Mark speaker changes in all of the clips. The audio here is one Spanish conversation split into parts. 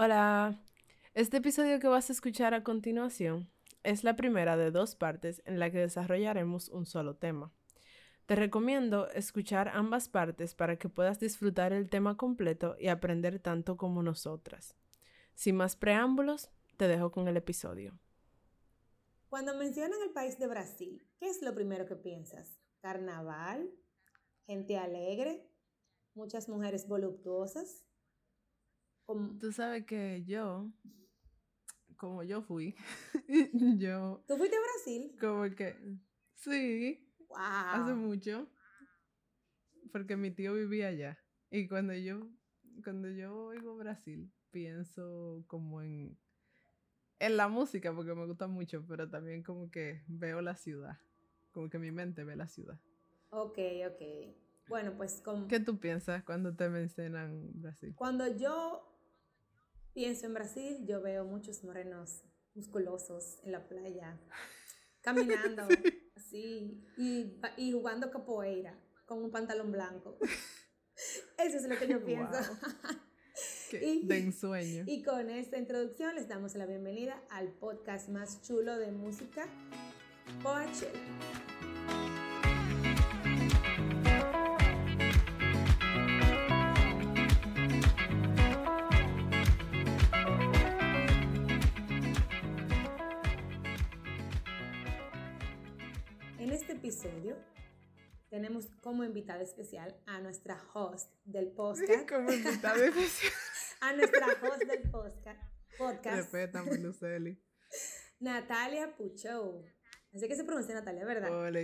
Speaker 1: Hola, este episodio que vas a escuchar a continuación es la primera de dos partes en la que desarrollaremos un solo tema. Te recomiendo escuchar ambas partes para que puedas disfrutar el tema completo y aprender tanto como nosotras. Sin más preámbulos, te dejo con el episodio.
Speaker 2: Cuando mencionan el país de Brasil, ¿qué es lo primero que piensas? ¿Carnaval? ¿Gente alegre? ¿Muchas mujeres voluptuosas?
Speaker 1: Tú sabes que yo, como yo fui, yo...
Speaker 2: ¿Tú fuiste a Brasil?
Speaker 1: Como que, sí, wow. hace mucho, porque mi tío vivía allá. Y cuando yo, cuando yo oigo Brasil, pienso como en, en la música, porque me gusta mucho, pero también como que veo la ciudad, como que mi mente ve la ciudad.
Speaker 2: Ok, ok. Bueno, pues como...
Speaker 1: ¿Qué tú piensas cuando te mencionan Brasil?
Speaker 2: Cuando yo pienso en Brasil, yo veo muchos morenos musculosos en la playa, caminando así y, y, jugando capoeira con un pantalón blanco. Eso es lo que yo pienso.
Speaker 1: y, de ensueño.
Speaker 2: Y con esta introducción les damos la bienvenida al podcast más chulo de música, Poachella. Episodio tenemos como invitada especial a nuestra host del podcast.
Speaker 1: como invitada especial.
Speaker 2: a nuestra host del podcast. podcast
Speaker 1: Luceli.
Speaker 2: Natalia Pucho. Así que se pronuncia Natalia, ¿verdad?
Speaker 1: Hola.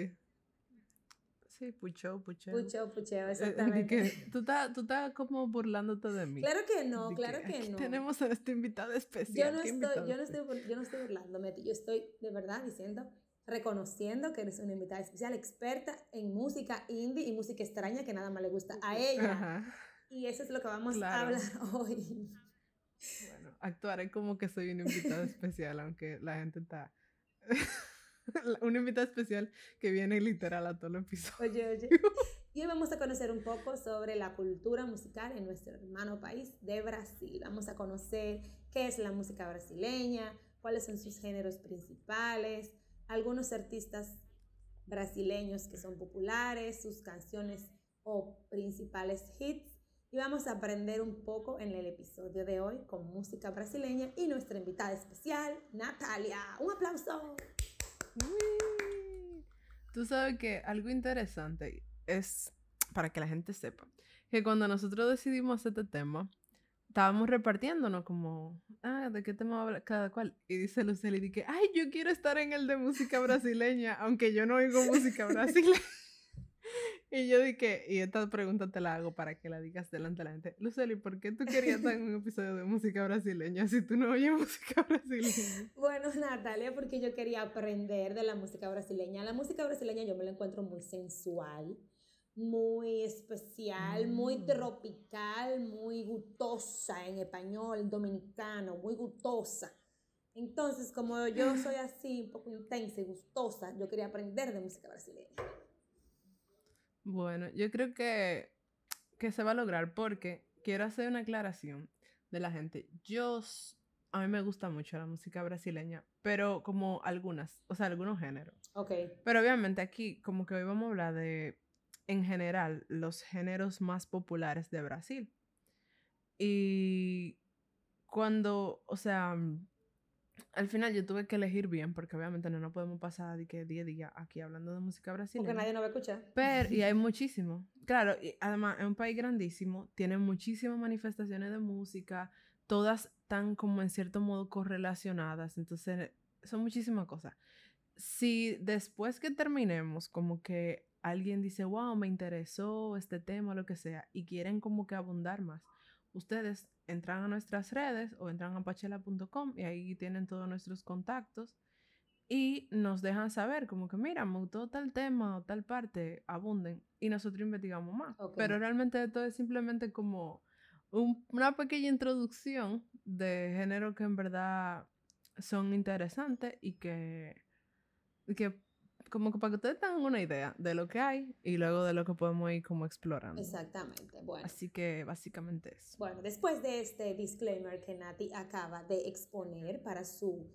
Speaker 1: Sí, Pucho, Pucho.
Speaker 2: Pucho, Pucho, eh, exactamente.
Speaker 1: tú estás tú como burlándote de mí.
Speaker 2: Claro que no, claro que, no.
Speaker 1: Tenemos a esta invitada especial.
Speaker 2: Yo no, estoy, yo, no estoy, yo no estoy burlándome, yo estoy de verdad diciendo reconociendo que eres una invitada especial, experta en música indie y música extraña que nada más le gusta a ella. Y eso es lo que vamos a hablar hoy.
Speaker 1: Bueno, actuaré como que soy una invitada especial, aunque la gente está... una invitada especial que viene literal a todo el episodio.
Speaker 2: Oye, oye. Y hoy vamos a conocer un poco sobre la cultura musical en nuestro hermano país de Brasil. Vamos a conocer qué es la música brasileña, cuáles son sus géneros principales, algunos artistas brasileños que son populares, sus canciones o principales hits. Y vamos a aprender un poco en el episodio de hoy con música brasileña y nuestra invitada especial, Natalia. Un aplauso.
Speaker 1: Tú sabes que algo interesante es, para que la gente sepa, que cuando nosotros decidimos este tema, estábamos repartiéndonos como, ah, ¿de qué tema habla cada cual? Y dice Lucely, dije, ay, yo quiero estar en el de música brasileña, aunque yo no oigo música brasileña. y yo dije, y esta pregunta te la hago para que la digas delante de la gente. Lucely, ¿por qué tú querías estar en un episodio de música brasileña si tú no oyes música brasileña?
Speaker 2: Bueno, Natalia, porque yo quería aprender de la música brasileña. La música brasileña yo me la encuentro muy sensual muy especial, muy mm. tropical, muy gustosa en español dominicano, muy gustosa. Entonces, como yo soy así, un poco intensa y gustosa, yo quería aprender de música brasileña.
Speaker 1: Bueno, yo creo que, que se va a lograr porque quiero hacer una aclaración de la gente. Yo, a mí me gusta mucho la música brasileña, pero como algunas, o sea, algunos géneros.
Speaker 2: Ok.
Speaker 1: Pero obviamente aquí, como que hoy vamos a hablar de en general los géneros más populares de Brasil. Y cuando, o sea, al final yo tuve que elegir bien, porque obviamente no nos podemos pasar de que día a día aquí hablando de música brasileña.
Speaker 2: Porque nadie nos va a escuchar.
Speaker 1: Pero, y hay muchísimo. Claro, y además es un país grandísimo, tiene muchísimas manifestaciones de música, todas tan como en cierto modo correlacionadas, entonces son muchísimas cosas. Si después que terminemos, como que alguien dice, wow, me interesó este tema, lo que sea, y quieren como que abundar más, ustedes entran a nuestras redes o entran a pachela.com y ahí tienen todos nuestros contactos y nos dejan saber como que, mira, me gustó tal tema o tal parte, abunden y nosotros investigamos más. Pero realmente esto es simplemente como una pequeña introducción de género que en verdad son interesantes y que, que como que para que ustedes tengan una idea de lo que hay y luego de lo que podemos ir como explorando.
Speaker 2: Exactamente, bueno.
Speaker 1: Así que básicamente eso.
Speaker 2: Bueno, después de este disclaimer que Nati acaba de exponer para su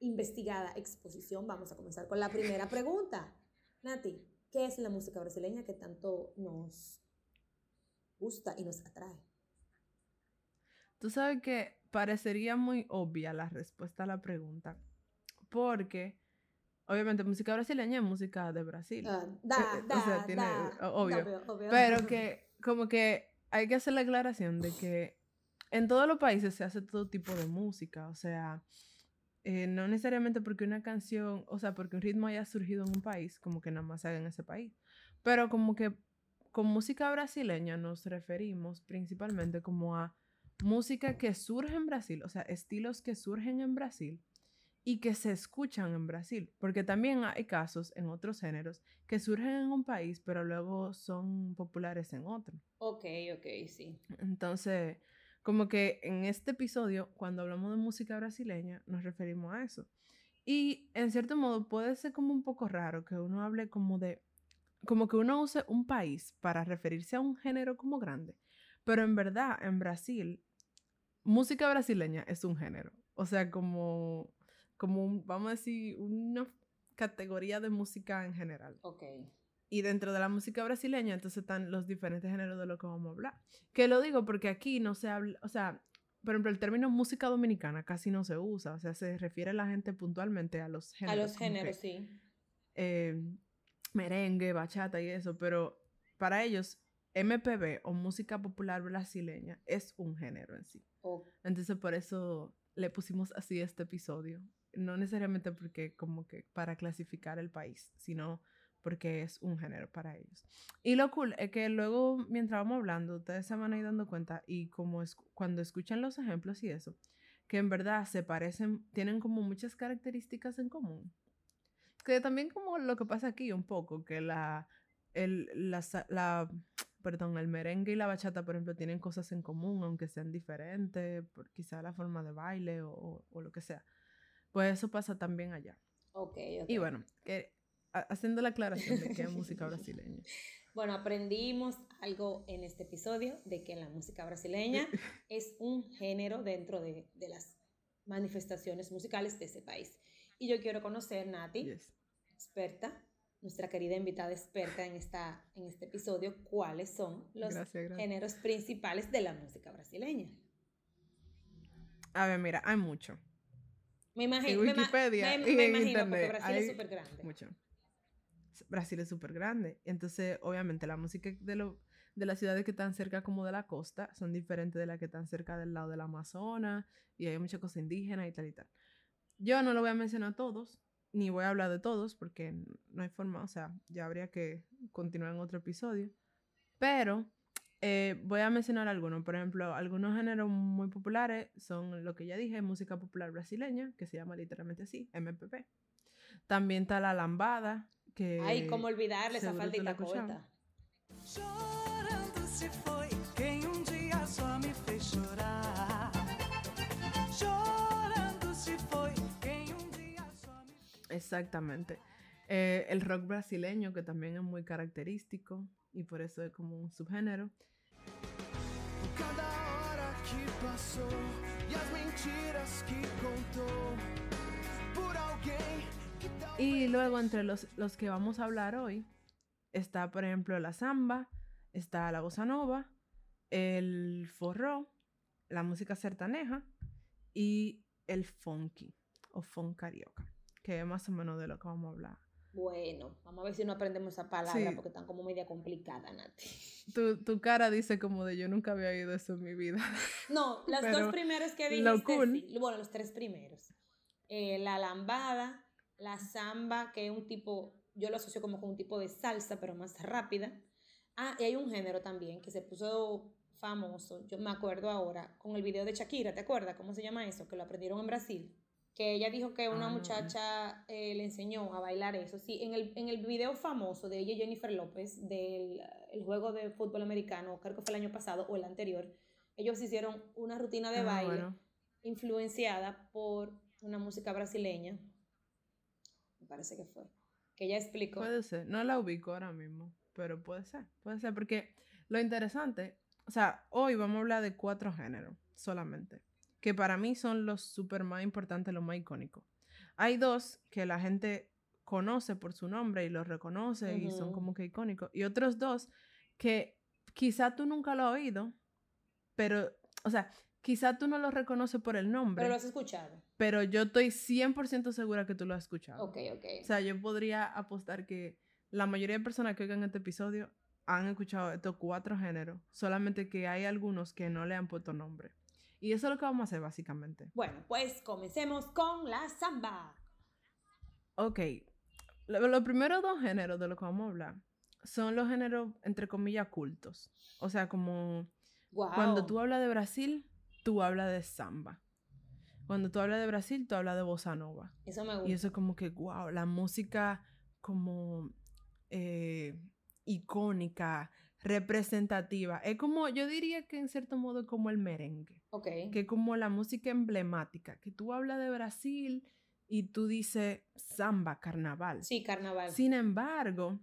Speaker 2: investigada exposición, vamos a comenzar con la primera pregunta. Nati, ¿qué es la música brasileña que tanto nos gusta y nos atrae?
Speaker 1: Tú sabes que parecería muy obvia la respuesta a la pregunta, porque obviamente música brasileña es música de Brasil.
Speaker 2: Ah, da,
Speaker 1: Eh,
Speaker 2: da,
Speaker 1: o sea, tiene,
Speaker 2: da.
Speaker 1: obvio.
Speaker 2: Obvio, obvio.
Speaker 1: Pero que como que hay que hacer la aclaración de que en todos los países se hace todo tipo de música, o sea, eh, no necesariamente porque una canción, o sea, porque un ritmo haya surgido en un país, como que nada más se haga en ese país, pero como que con música brasileña nos referimos principalmente como a música que surge en Brasil, o sea, estilos que surgen en Brasil y que se escuchan en Brasil, porque también hay casos en otros géneros que surgen en un país, pero luego son populares en otro.
Speaker 2: Ok, ok, sí.
Speaker 1: Entonces, como que en este episodio, cuando hablamos de música brasileña, nos referimos a eso. Y en cierto modo puede ser como un poco raro que uno hable como de, como que uno use un país para referirse a un género como grande, pero en verdad en Brasil, música brasileña es un género. O sea, como, como un- vamos a decir, una categoría de música en general.
Speaker 2: Ok.
Speaker 1: Y dentro de la música brasileña, entonces están los diferentes géneros de lo que vamos a hablar. Que lo digo porque aquí no se habla, o sea, por ejemplo, el término música dominicana casi no se usa, o sea, se refiere a la gente puntualmente a los
Speaker 2: A
Speaker 1: géneros.
Speaker 2: los
Speaker 1: como que,
Speaker 2: géneros, sí.
Speaker 1: eh, merengue, bachata y eso, pero para ellos, MPB o música popular brasileña es un género en sí.
Speaker 2: O-
Speaker 1: Entonces por eso le pusimos así este episodio. No necesariamente porque como que para clasificar el país, sino porque es un género para ellos. Y lo cool es que luego, mientras vamos hablando, ustedes se van a ir dando cuenta y como es, cuando escuchan los ejemplos y eso, que en verdad se parecen, tienen como muchas características en común. Que también como lo que pasa aquí un poco, que la, el, la, perdón, el merengue y la bachata, por ejemplo, tienen cosas en común, aunque sean diferentes, por quizá la forma de baile o- o lo que sea. Pues eso pasa también allá.
Speaker 2: ok, ok.
Speaker 1: Y bueno, que, haciendo la aclaración de que es música brasileña.
Speaker 2: Bueno, aprendimos algo en este episodio de que la música brasileña es un género dentro de, de las manifestaciones musicales de ese país. Y yo quiero conocer, Nati,
Speaker 1: Yes.
Speaker 2: experta, nuestra querida invitada experta en, esta, en este episodio, cuáles son los
Speaker 1: Gracias, gracias.
Speaker 2: géneros principales de la música brasileña.
Speaker 1: A ver, mira, hay mucho.
Speaker 2: Me
Speaker 1: En
Speaker 2: imagino, ma-
Speaker 1: Wikipedia
Speaker 2: me-
Speaker 1: y
Speaker 2: me
Speaker 1: en
Speaker 2: imagino porque Brasil es súper grande.
Speaker 1: Mucho. Brasil es súper grande. Entonces, obviamente, la música de, lo, de las ciudades que están cerca como de la costa son diferentes de las que están cerca del lado del Amazonas y hay mucha cosa indígena y tal y tal. Yo no lo voy a mencionar todos, ni voy a hablar de todos porque no hay forma, o sea, ya habría que continuar en otro episodio. Pero eh, voy a mencionar algunos. Por ejemplo, algunos géneros muy populares son lo que ya dije, música popular brasileña, que se llama literalmente así, MPP. También está la lambada, que...
Speaker 2: Ay, cómo olvidarle esa faldita corta.
Speaker 1: Exactamente. Eh, el rock brasileño, que también es muy característico y por eso es como un subgénero.
Speaker 3: E
Speaker 1: Y luego entre los, los que vamos a hablar hoy está, por ejemplo, la samba, está la bossa nova, el forró, la música sertaneja y el funky o funk carioca, que es más o menos de lo que vamos a hablar.
Speaker 2: Bueno, vamos a ver si no aprendemos esa palabra
Speaker 1: Sí.
Speaker 2: porque están como media complicada, Nati.
Speaker 1: Tu, tu cara dice como de yo nunca había oído eso en mi vida.
Speaker 2: No, las
Speaker 1: Pero
Speaker 2: dos primeras que
Speaker 1: lo
Speaker 2: dijiste,
Speaker 1: cool-
Speaker 2: sí. bueno, los tres primeros. Eh, la lambada, la samba, que es un tipo, yo lo asocio como con un tipo de salsa, pero más rápida. Ah, y hay un género también que se puso famoso, yo me acuerdo ahora, con el video de Shakira, ¿te acuerdas? ¿Cómo se llama eso? Que lo aprendieron en Brasil. Que ella dijo que una
Speaker 1: Ah,
Speaker 2: muchacha eh, le enseñó a bailar eso. Sí, en el, en el video famoso de ella y Jennifer López del el juego de fútbol americano, creo que fue el año pasado o el anterior, ellos hicieron una rutina de
Speaker 1: Ah,
Speaker 2: baile
Speaker 1: bueno.
Speaker 2: influenciada por una música brasileña. Me parece que fue. que ella explicó.
Speaker 1: Puede ser. No la ubico ahora mismo, pero puede ser. Puede ser porque lo interesante, o sea, hoy vamos a hablar de cuatro géneros solamente, que para mí son los súper más importantes, los más icónicos. Hay dos que la gente conoce por su nombre y los reconoce y son como que icónicos. Y otros dos que quizá tú nunca lo has oído, pero, o sea, quizá tú no los reconoces por el nombre,
Speaker 2: Pero lo
Speaker 1: pero,
Speaker 2: has escuchado.
Speaker 1: yo estoy 100% segura que tú lo has escuchado.
Speaker 2: Ok, ok.
Speaker 1: O sea, yo podría apostar que la mayoría de personas que oigan este episodio han escuchado estos cuatro géneros, solamente que hay algunos que no le han puesto nombre. Y eso es lo que vamos a hacer básicamente.
Speaker 2: Bueno, pues comencemos con la samba.
Speaker 1: Ok, lo- los primeros dos géneros de los que vamos a hablar son los géneros, entre comillas, cultos. O sea, como
Speaker 2: Wow.
Speaker 1: cuando tú hablas de Brasil, tú hablas de samba. Cuando tú hablas de Brasil, tú hablas de bossa nova.
Speaker 2: Eso me gusta.
Speaker 1: Y eso es como que, wow, la música como eh, icónica, representativa. Es como, yo diría que en cierto modo como el merengue,
Speaker 2: Ok.
Speaker 1: que como la música emblemática, que tú hablas de Brasil y tú dices samba, carnaval.
Speaker 2: Sí, carnaval.
Speaker 1: Sin embargo,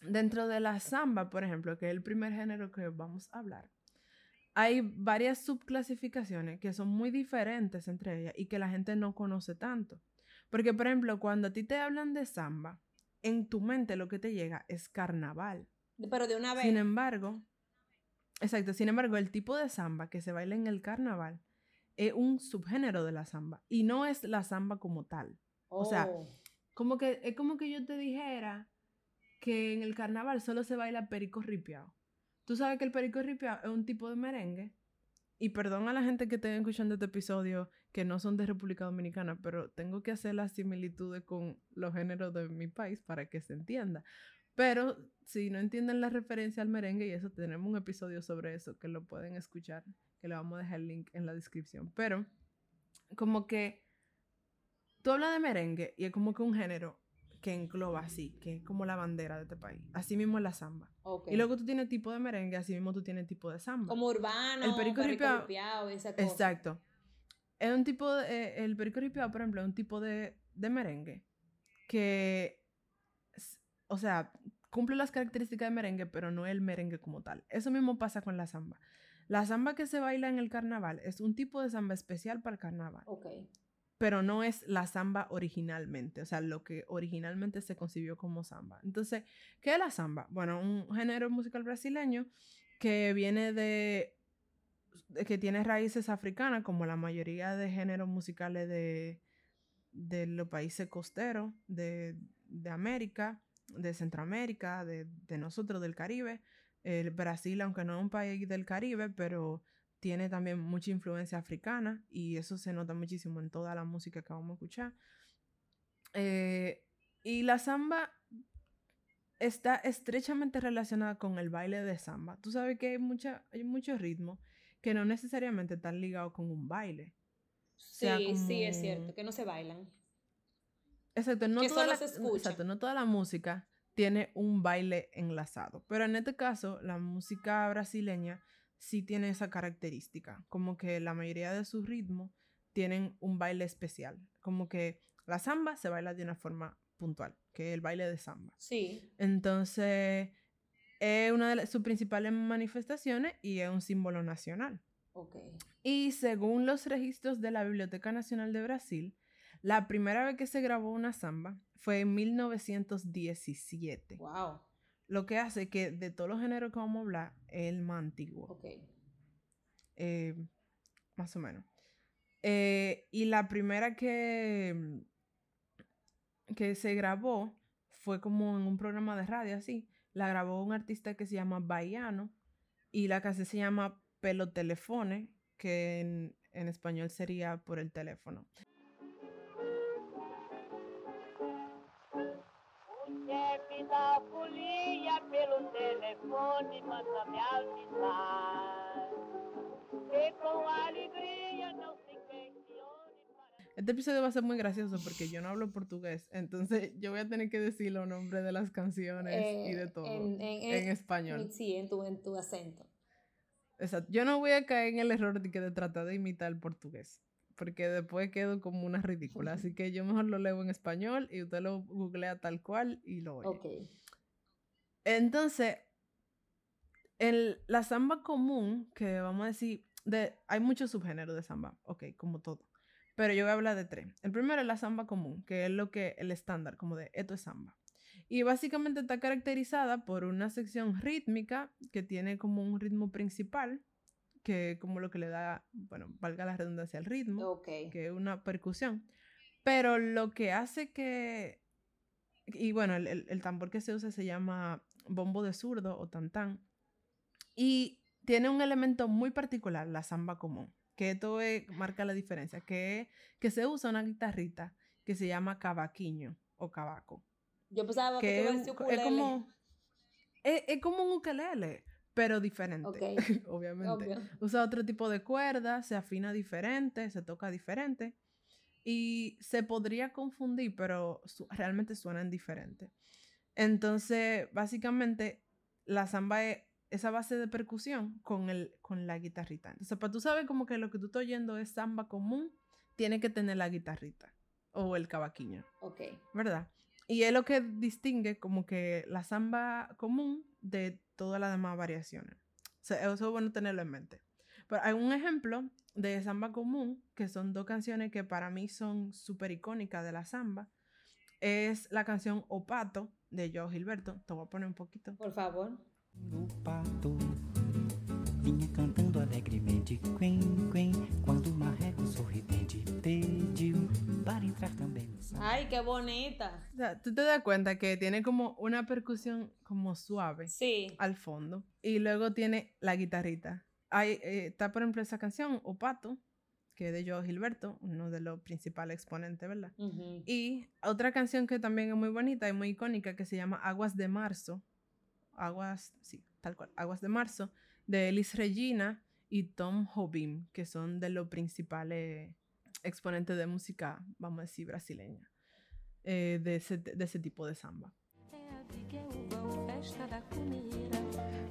Speaker 1: dentro de la samba, por ejemplo, que es el primer género que vamos a hablar, hay varias subclasificaciones que son muy diferentes entre ellas y que la gente no conoce tanto. Porque, por ejemplo, cuando a ti te hablan de samba, en tu mente lo que te llega es carnaval.
Speaker 2: Pero de una vez.
Speaker 1: Sin embargo, exacto, sin embargo, el tipo de samba que se baila en el carnaval es un subgénero de la samba y no es la samba como tal. o sea,
Speaker 2: Oh.
Speaker 1: Como que es como que yo te dijera que en el carnaval solo se baila perico ripiao. Tú sabes que el perico ripiao es un tipo de merengue. Y perdón a la gente que esté escuchando este episodio que no son de República Dominicana, pero tengo que hacer las similitudes con los géneros de mi país para que se entienda. Pero si no entienden la referencia al merengue y eso, tenemos un episodio sobre eso que lo pueden escuchar, que le vamos a dejar el link en la descripción. Pero como que tú hablas de merengue y es como que un género que engloba así, que es como la bandera de este país. Así mismo es la samba. Y luego tú tienes tipo de merengue, así mismo tú tienes tipo de samba.
Speaker 2: Como urbano,
Speaker 1: El perico ripiao-
Speaker 2: ripiao, esa cosa.
Speaker 1: Exacto. Es un tipo de, eh, el perico ripiao, por ejemplo, es un tipo de, de merengue que, o sea, cumple las características de merengue, pero no el merengue como tal. Eso mismo pasa con la samba. La samba que se baila en el carnaval es un tipo de samba especial para el carnaval,
Speaker 2: Ok.
Speaker 1: pero no es la samba originalmente, o sea, lo que originalmente se concibió como samba. Entonces, ¿qué es la samba? Bueno, un género musical brasileño que viene de que tiene raíces africanas, como la mayoría de géneros musicales de, de los países costeros de, de América, de Centroamérica, de, de nosotros, del Caribe. El Brasil, aunque no es un país del Caribe, pero tiene también mucha influencia africana y eso se nota muchísimo en toda la música que vamos a escuchar. Eh, y la samba está estrechamente relacionada con el baile de samba. Tú sabes que hay, mucha, hay muchos ritmos que no necesariamente están ligados con un baile.
Speaker 2: Sí,
Speaker 1: sea,
Speaker 2: sí, es cierto, que no se bailan.
Speaker 1: Exacto, no,
Speaker 2: Que
Speaker 1: toda
Speaker 2: solo
Speaker 1: la,
Speaker 2: se escucha.
Speaker 1: exacto, no toda la música tiene un baile enlazado. Pero en este caso, la música brasileña sí tiene esa característica. Como que la mayoría de sus ritmos tienen un baile especial. Como que la samba se baila de una forma puntual, que es el baile de samba.
Speaker 2: Sí.
Speaker 1: Entonces, es una de sus principales manifestaciones y es un símbolo nacional.
Speaker 2: Ok.
Speaker 1: Y según los registros de la Biblioteca Nacional de Brasil, la primera vez que se grabó una samba fue en 1917.
Speaker 2: Wow.
Speaker 1: Lo que hace que de todos los géneros que vamos a hablar, es el más antiguo.
Speaker 2: Ok.
Speaker 1: eh, más o menos. Eh, y la primera que, que se grabó fue como en un programa de radio así. La grabó un artista que se llama Baiano y la canción se llama Pelo Telefone, que en, en español sería por el teléfono.
Speaker 4: Chefe da folia pelo telefone manda me avisar. Que com alegria não se questione para
Speaker 1: Este episodio va a ser muy gracioso porque yo no hablo portugués, entonces yo voy a tener que decir los nombres de las canciones y de
Speaker 2: Eh,
Speaker 1: todo
Speaker 2: En,
Speaker 1: en,
Speaker 2: en- en-
Speaker 1: español.
Speaker 2: Sí, en tu, en tu acento.
Speaker 1: Exacto. Yo no voy a caer en el error de que de tratar de imitar el portugués. Porque después quedo como una ridícula. Así que yo mejor lo leo en español y usted lo googlea tal cual y lo oye.
Speaker 2: Ok.
Speaker 1: Entonces, el, la samba común, que vamos a decir, de, hay muchos subgéneros de samba, ok, como todo. Pero yo voy a hablar de tres. El primero es la samba común, que es lo que el estándar, como de esto es samba. Y básicamente está caracterizada por una sección rítmica que tiene como un ritmo principal, que como lo que le da, bueno, valga la redundancia, el ritmo
Speaker 2: Ok.
Speaker 1: que es una percusión. Pero lo que hace que. Y bueno, el, el- el tambor que se usa se llama bombo de zurdo o tantán. Y tiene un elemento muy particular, la samba común. Que esto es- marca la diferencia. Que, que se usa una guitarrita que se llama cavaquinho o cavaco.
Speaker 2: Yo pensaba que,
Speaker 1: Que
Speaker 2: tú
Speaker 1: es,
Speaker 2: ibas a decir
Speaker 1: es
Speaker 2: ukulele.
Speaker 1: como. Es, es como un ukelele, pero diferente.
Speaker 2: Ok.
Speaker 1: obviamente
Speaker 2: Obvio.
Speaker 1: usa otro tipo de cuerdas, se afina diferente, se toca diferente y se podría confundir, pero su- realmente suenan diferentes. Entonces, básicamente, la samba es esa base de percusión con, el, con la guitarrita. Entonces, para tú saber como que lo que tú estás oyendo es samba común, tiene que tener la guitarrita o el cavaquinho.
Speaker 2: Ok.
Speaker 1: ¿verdad? Y es lo que distingue como que la samba común de todas las demás variaciones. O sea, eso es bueno tenerlo en mente. Pero hay un ejemplo de samba común, que son dos canciones que para mí son súper icónicas de la samba. Es la canción Opato de Joe Gilberto. Te voy a poner un poquito.
Speaker 2: Por favor.
Speaker 5: O pato vinha cantando alegremente, quen, quen, quando o marreco sorridente pediu para entrar também.
Speaker 2: Ay, qué bonita.
Speaker 1: O sea, tú te das cuenta que tiene como una percusión como suave.
Speaker 2: Sí.
Speaker 1: al fondo. Y luego tiene la guitarrita. Hay, eh, está, por ejemplo, esa canción, Opato, que es de Joe Gilberto, uno de los principales exponentes, ¿verdad?
Speaker 2: Ujú.
Speaker 1: Y otra canción que también es muy bonita y muy icónica, que se llama Aguas de Marzo. Aguas, sí, tal cual, Aguas de Marzo, de Elis Regina y Tom Jobim, que son de los principales exponentes de música, vamos a decir, brasileña, eh, de, ese, de ese tipo de samba.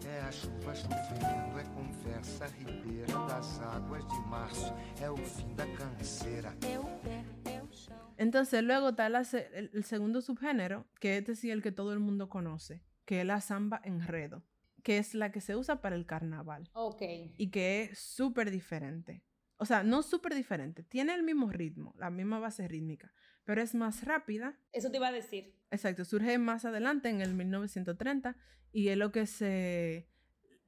Speaker 6: É a
Speaker 7: chuva chovendo, é conversa ribeira das águas de março, é o fim da canseira.
Speaker 6: É o pé, é o chão.
Speaker 1: Entonces luego está la el, el segundo subgénero, que este sí es el que todo el mundo conoce, que es la samba enredo, que es la que se usa para el carnaval
Speaker 2: Ok.
Speaker 1: y que es súper diferente. O sea, no súper diferente, tiene el mismo ritmo, la misma base rítmica, pero es más rápida.
Speaker 2: Eso te iba a decir.
Speaker 1: Exacto, surge más adelante en el 1930 y es lo que se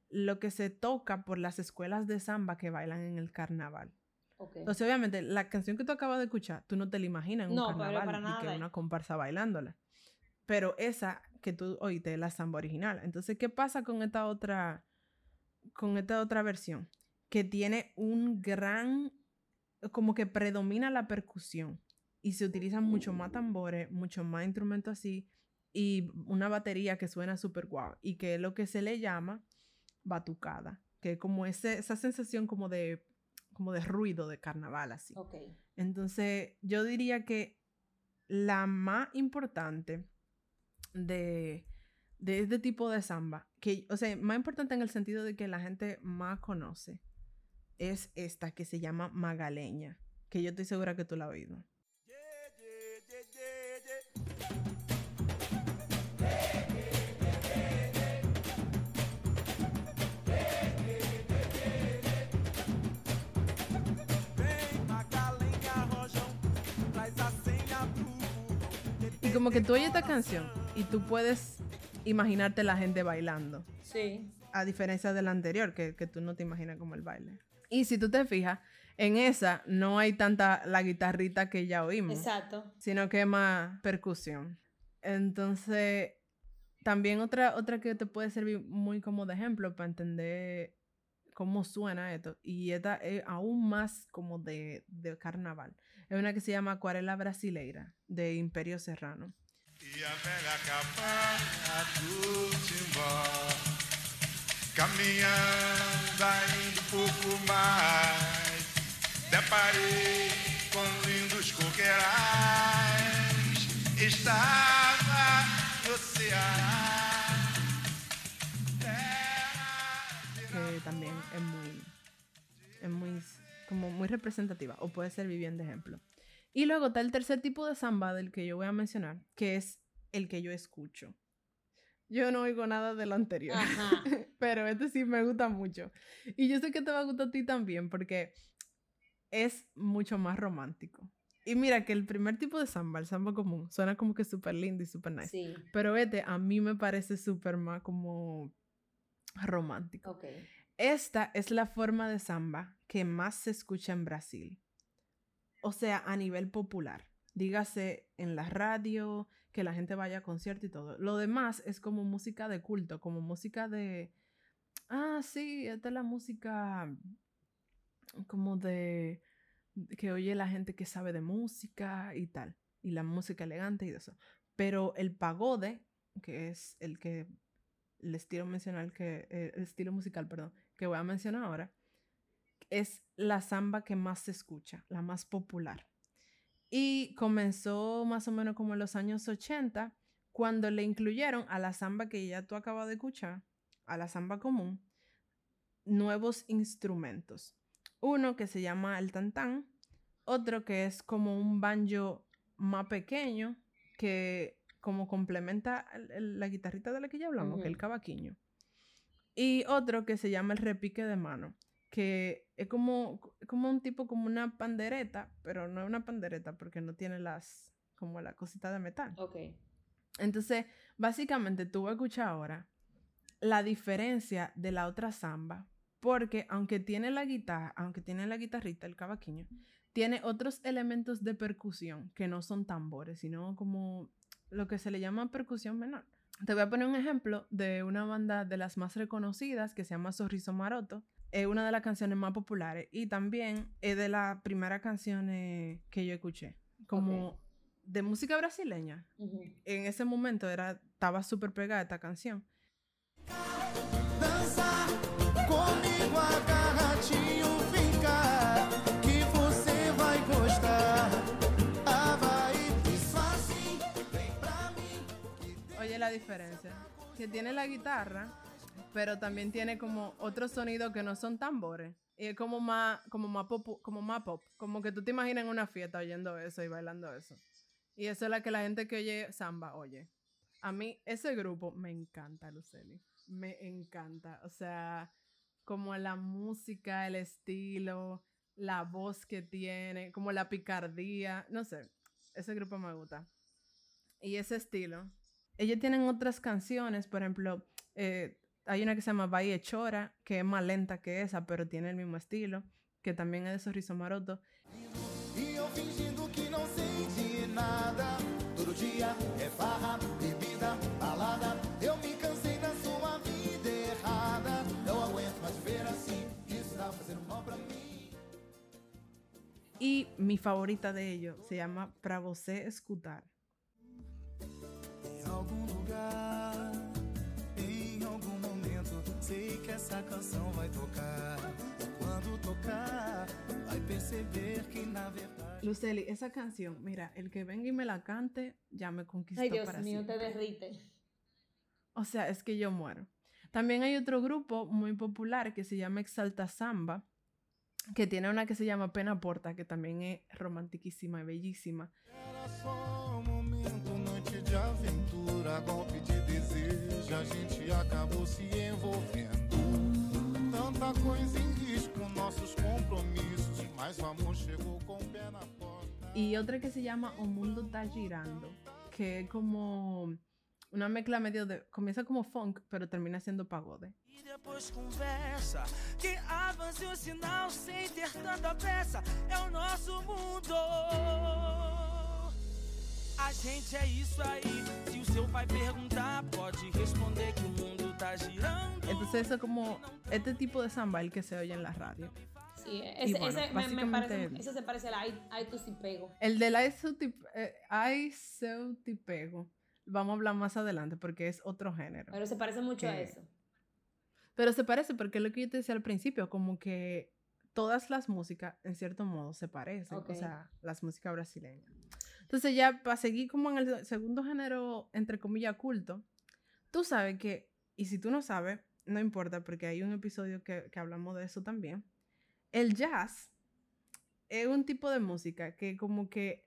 Speaker 1: lo que se toca por las escuelas de samba que bailan en el carnaval.
Speaker 2: Ok.
Speaker 1: Entonces, obviamente, la canción que tú acabas de escuchar, tú no te la imaginas en un
Speaker 2: No,
Speaker 1: carnaval
Speaker 2: para
Speaker 1: y
Speaker 2: nada.
Speaker 1: que una comparsa bailándola. Pero esa que tú oíste es la samba original. Entonces, ¿qué pasa con esta otra con esta otra versión? Que tiene un gran como que predomina la percusión y se utilizan mucho más tambores, mucho más instrumentos así y una batería que suena súper guau y que es lo que se le llama batucada, que es como ese, esa sensación como de como de ruido de carnaval así.
Speaker 2: Ok.
Speaker 1: Entonces, yo diría que la más importante de, de este tipo de samba, que, o sea, más importante en el sentido de que la gente más conoce, es esta que se llama Magaleña, que yo estoy segura que tú la has oído. Y como que tú oyes esta canción y tú puedes imaginarte la gente bailando.
Speaker 2: Sí.
Speaker 1: A diferencia de la anterior, que, que tú no te imaginas como el baile. Y si tú te fijas, en esa no hay tanta la guitarrita que ya oímos,
Speaker 2: Exacto.
Speaker 1: sino que es más percusión. Entonces, también otra, otra que te puede servir muy como de ejemplo para entender cómo suena esto, y esta es aún más como de, de carnaval. Es una que se llama Acuarela Brasileira, de Imperio Serrano.
Speaker 7: E a velha cabana do timbó Caminhando ainda um pouco mais Deparei com lindos coqueirais Estava no Ceará
Speaker 1: que también es muy, es muy, como muy representativa o puede servir bien de ejemplo. Y luego está el tercer tipo de samba del que yo voy a mencionar, que es el que yo escucho. Yo no oigo nada de lo anterior,
Speaker 2: Ajá.
Speaker 1: pero este sí me gusta mucho. Y yo sé que te va a gustar a ti también porque es mucho más romántico. Y mira que el primer tipo de samba, el samba común, suena como que súper lindo y súper nice.
Speaker 2: Sí.
Speaker 1: Pero este a mí me parece súper más como romántico.
Speaker 2: Ok.
Speaker 1: Esta es la forma de samba que más se escucha en Brasil. O sea, a nivel popular. Dígase en la radio, que la gente vaya a concierto y todo. Lo demás es como música de culto, como música de... Ah, sí, esta es la música como de... que oye la gente que sabe de música y tal. Y la música elegante y eso. Pero el pagode, que es el que... El estilo mencional que... eh, el estilo musical, perdón, que voy a mencionar ahora, es la samba que más se escucha, la más popular. Y comenzó más o menos como en los años 80, cuando le incluyeron a la samba que ya tú acabas de escuchar, a la samba común, nuevos instrumentos. Uno que se llama el tantán, otro que es como un banjo más pequeño, que como complementa la guitarrita de la que ya hablamos, que es el cavaquinho. Y otro que se llama el repique de mano, que es como, como un tipo, como una pandereta, pero no es una pandereta porque no tiene las, como la cosita de metal.
Speaker 2: Ok.
Speaker 1: Entonces, básicamente tú vas a escuchar ahora la diferencia de la otra samba, porque aunque tiene la guitarra, aunque tiene la guitarrita, el cavaquinho, tiene otros elementos de percusión que no son tambores, sino como lo que se le llama percusión menor. Te voy a poner un ejemplo de una banda de las más reconocidas que se llama Sorriso Maroto. Es una de las canciones más populares y también es de las primeras canciones que yo escuché. Como de música brasileña en ese momento era, estaba súper pegada esta canción.
Speaker 3: Agarradinho, vem cá, que você vai gostar. Ah.
Speaker 1: Oye la diferencia, que tiene la guitarra, pero también tiene como otros sonidos que no son tambores. Y es como más, como más pop, como más pop, como que tú te imaginas en una fiesta oyendo eso y bailando eso. Y eso es la que la gente que oye samba oye. A mí ese grupo me encanta, Luceli. Me encanta. O sea, como la música, el estilo, la voz que tiene, como la picardía. No sé, ese grupo me gusta. Y ese estilo. Ellos tienen otras canciones, por ejemplo, eh, hay una que se llama Valle Chora, que es más lenta que esa, pero tiene el mismo estilo, que también es de Sorriso Maroto.
Speaker 3: E eu fingindo que não sei de nada. Todo dia é farra, bebida, balada. Eu me cansei da sua vida errada. Não aguento mais ver assim. Isso tá fazendo mal pra mim.
Speaker 1: Y mi favorita de ellos se llama Pra Você Escutar.
Speaker 3: Lugar, em algum momento, sei que essa canção vai tocar. E quando tocar, vai perceber que na verdade.
Speaker 1: Luceli, esa canción, mira, el que venga y me la cante, ya me conquistó
Speaker 2: Ay, Dios
Speaker 1: para
Speaker 2: mío, te derrite.
Speaker 1: O sea, es que yo muero. También hay otro grupo muy popular que se llama Exalta Samba, que tiene una que se llama Pena Porta, que también es romantiquísima y bellísima.
Speaker 3: Era só momento, noite de aventura, golpe de desejo, a gente acabou se envolvendo. Tanta coisa em risco, nossos compromissos, mas o amor chegou com o pé na porta.
Speaker 1: Y otra que se llama O Mundo Está Girando, que es como una mezcla medio de... Comienza como funk, pero termina siendo pagode.
Speaker 3: E depois conversa, que avance o sinal sem ter tanta pressa, é o nosso mundo. A gente é isso aí, se o seu pai perguntar, pode responder que o mundo tá girando.
Speaker 1: Entonces eso como este tipo de samba el que se oye en la radio.
Speaker 2: Sí, ese,
Speaker 1: bueno,
Speaker 2: ese me, me parece, ese se parece al Ay, Ay, tú sí pego.
Speaker 1: El del Ay Te- eh, vamos a hablar más adelante porque es otro género.
Speaker 2: Pero se parece mucho a
Speaker 1: Que-
Speaker 2: eso.
Speaker 1: Pero se parece porque es lo que yo te decía al principio, como que todas las músicas en cierto modo se parecen,
Speaker 2: Ok.
Speaker 1: o sea, las músicas brasileñas. Entonces ya para seguir como en el segundo género, entre comillas, culto, tú sabes que, y si tú no sabes, no importa porque hay un episodio que, que hablamos de eso también, el jazz es un tipo de música que como que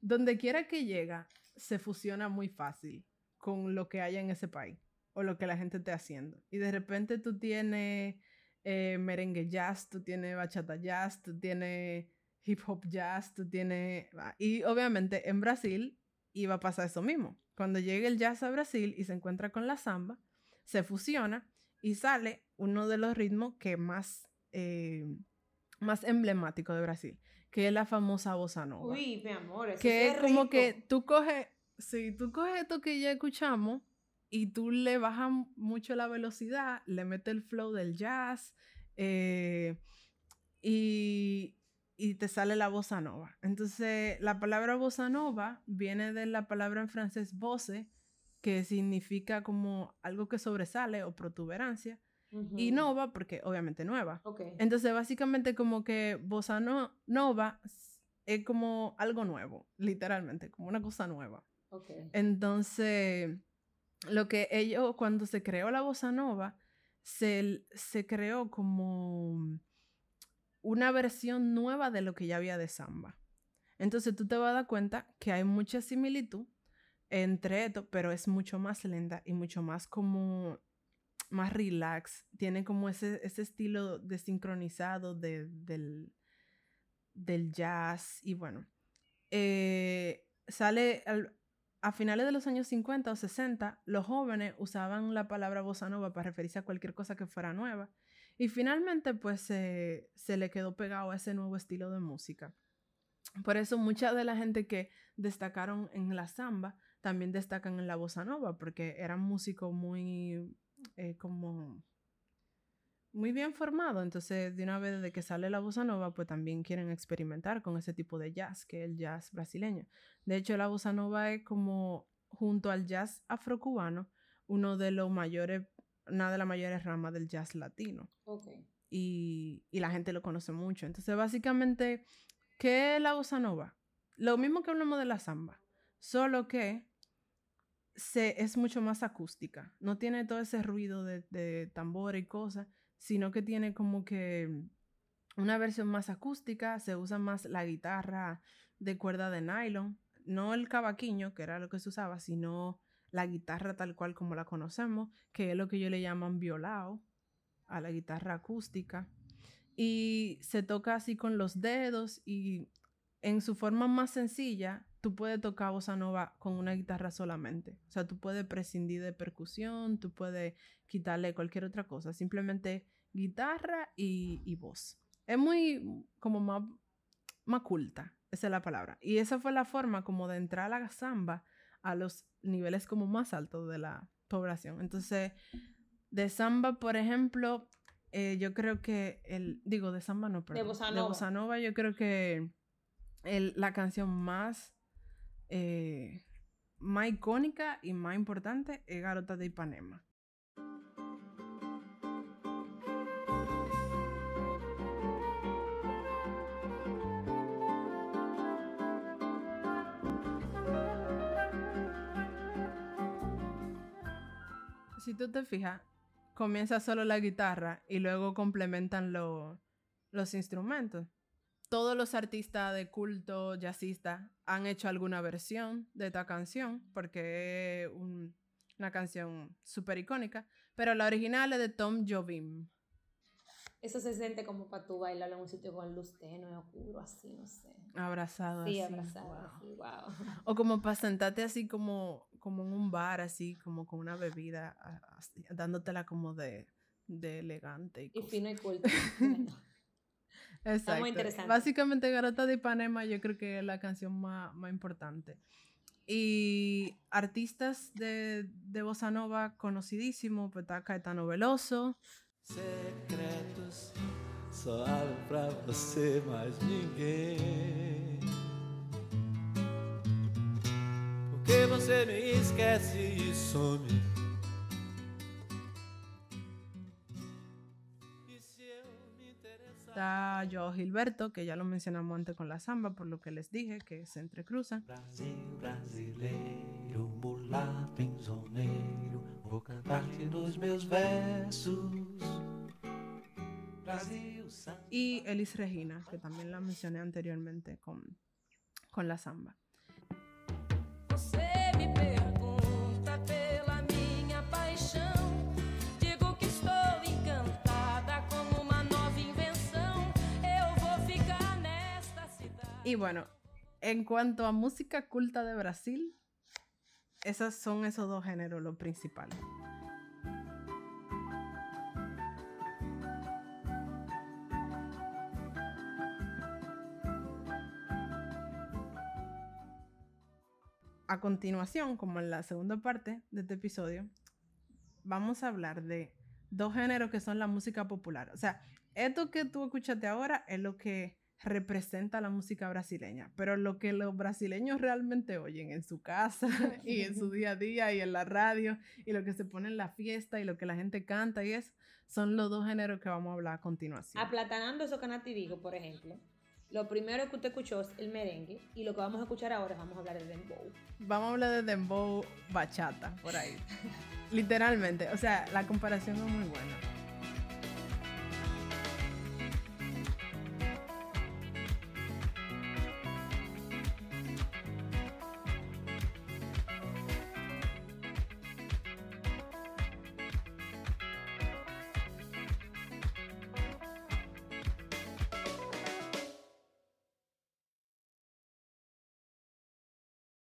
Speaker 1: donde quiera que llega, se fusiona muy fácil con lo que haya en ese país o lo que la gente esté haciendo. Y de repente tú tienes eh, merengue jazz, tú tienes bachata jazz, tú tienes hip hop jazz, tú tienes... ah, Y obviamente en Brasil iba a pasar eso mismo. Cuando llegue el jazz a Brasil y se encuentra con la samba, se fusiona y sale uno de los ritmos que más, eh, más emblemático de Brasil, que es la famosa bossa nova.
Speaker 2: Uy, mi amor, eso
Speaker 1: que
Speaker 2: sí
Speaker 1: es como
Speaker 2: rico.
Speaker 1: que tú coges, si tú coges esto que ya escuchamos y tú le bajas mucho la velocidad, le metes el flow del jazz eh, y, y te sale la bossa nova. Entonces, la palabra bossa nova viene de la palabra en francés voce, que significa como algo que sobresale o protuberancia, y nova porque obviamente nueva. Entonces, básicamente como que bossa no- nova es como algo nuevo, literalmente, como una cosa nueva. Entonces, lo que ellos, cuando se creó la bossa nova, se, se creó como una versión nueva de lo que ya había de samba. Entonces, tú te vas a dar cuenta que hay mucha similitud entre esto, pero es mucho más lenta y mucho más como más relax. Tiene como ese, ese estilo desincronizado de, del, del jazz y bueno. eh, sale al- a finales de los años 50 o 60, los jóvenes usaban la palabra bossa nova para referirse a cualquier cosa que fuera nueva. Y finalmente, pues se- se le quedó pegado a ese nuevo estilo de música. Por eso mucha de la gente que destacaron en la samba también destacan en la bossa nova, porque eran músicos muy eh, como muy bien formados. Entonces, de una vez desde que sale la bossa nova, pues también quieren experimentar con ese tipo de jazz, que es el jazz brasileño. De hecho, la bossa nova es como, junto al jazz afrocubano, uno de los mayores, una de las mayores ramas del jazz latino
Speaker 2: Ok.
Speaker 1: y, y la gente lo conoce mucho. Entonces, básicamente, ¿qué es la bossa nova? Lo mismo que hablamos de la samba, solo que se, es mucho más acústica. No tiene todo ese ruido de, de tambor y cosas, sino que tiene como que una versión más acústica, se usa más la guitarra de cuerda de nylon, no el cavaquinho, que era lo que se usaba, sino la guitarra tal cual como la conocemos, que es lo que ellos le llaman violao a la guitarra acústica y se toca así con los dedos y en su forma más sencilla tú puedes tocar bossa nova con una guitarra solamente. O sea, tú puedes prescindir de percusión, tú puedes quitarle cualquier otra cosa, simplemente guitarra y, y voz. Es muy como más, más culta, esa es la palabra. Y esa fue la forma como de entrar a la samba a los niveles como más altos de la población. Entonces, de samba, por ejemplo, eh, yo creo que el, digo, de samba no,
Speaker 2: bossa
Speaker 1: De
Speaker 2: nova.
Speaker 1: bossa nova, yo creo que el- la canción más, eh, más icónica y más importante es Garota de Ipanema. Si tú te fijas, comienza solo la guitarra y luego complementan lo- los instrumentos. Todos los artistas de culto, jazzistas, han hecho alguna versión de esta canción porque es un- una canción súper icónica, pero la original es de Tom Jobim.
Speaker 2: Eso se siente como para tú bailarlo en un sitio con luz tenue, oscuro, así, no sé.
Speaker 1: Abrazado
Speaker 2: Sí,
Speaker 1: así.
Speaker 2: abrazado,
Speaker 1: wow.
Speaker 2: así, wow.
Speaker 1: O como para sentarte así como, como en un bar, así como con una bebida, así, dándotela como de, de elegante. Y,
Speaker 2: Y fino y culto.
Speaker 1: Exacto.
Speaker 2: interesante.
Speaker 1: Básicamente Garota de Ipanema yo creo que es la canción más, más importante. Y artistas de, de Bossa Nova conocidísimos, pues está Caetano Veloso,
Speaker 8: Secretos só abro pra você, mais ninguém. Porque você me esquece e some. E
Speaker 1: está Joao Gilberto, que ya lo mencionamos antes con la samba, por lo que les dije, que se entrecruzan.
Speaker 5: Brasil brasileiro, mulato insoneiro, vou cantar-te nos meus versos.
Speaker 1: Y Elis Regina, que también la mencioné anteriormente con, con la samba. Y bueno, en cuanto a música culta de Brasil, esos son esos dos géneros los principales. A continuación, como en la segunda parte de este episodio, vamos a hablar de dos géneros que son la música popular. O sea, esto que tú escuchaste ahora es lo que representa la música brasileña, pero lo que los brasileños realmente oyen en su casa y en su día a día y en la radio y lo que se pone en la fiesta y lo que la gente canta y es, son los dos géneros que vamos a hablar a continuación.
Speaker 2: Aplatanando eso que Nati dijo, por ejemplo, lo primero que usted escuchó es el merengue y lo que vamos a escuchar ahora es vamos a hablar del dembow.
Speaker 1: Vamos a hablar de dembow bachata por ahí. Literalmente, o sea, la comparación es muy buena.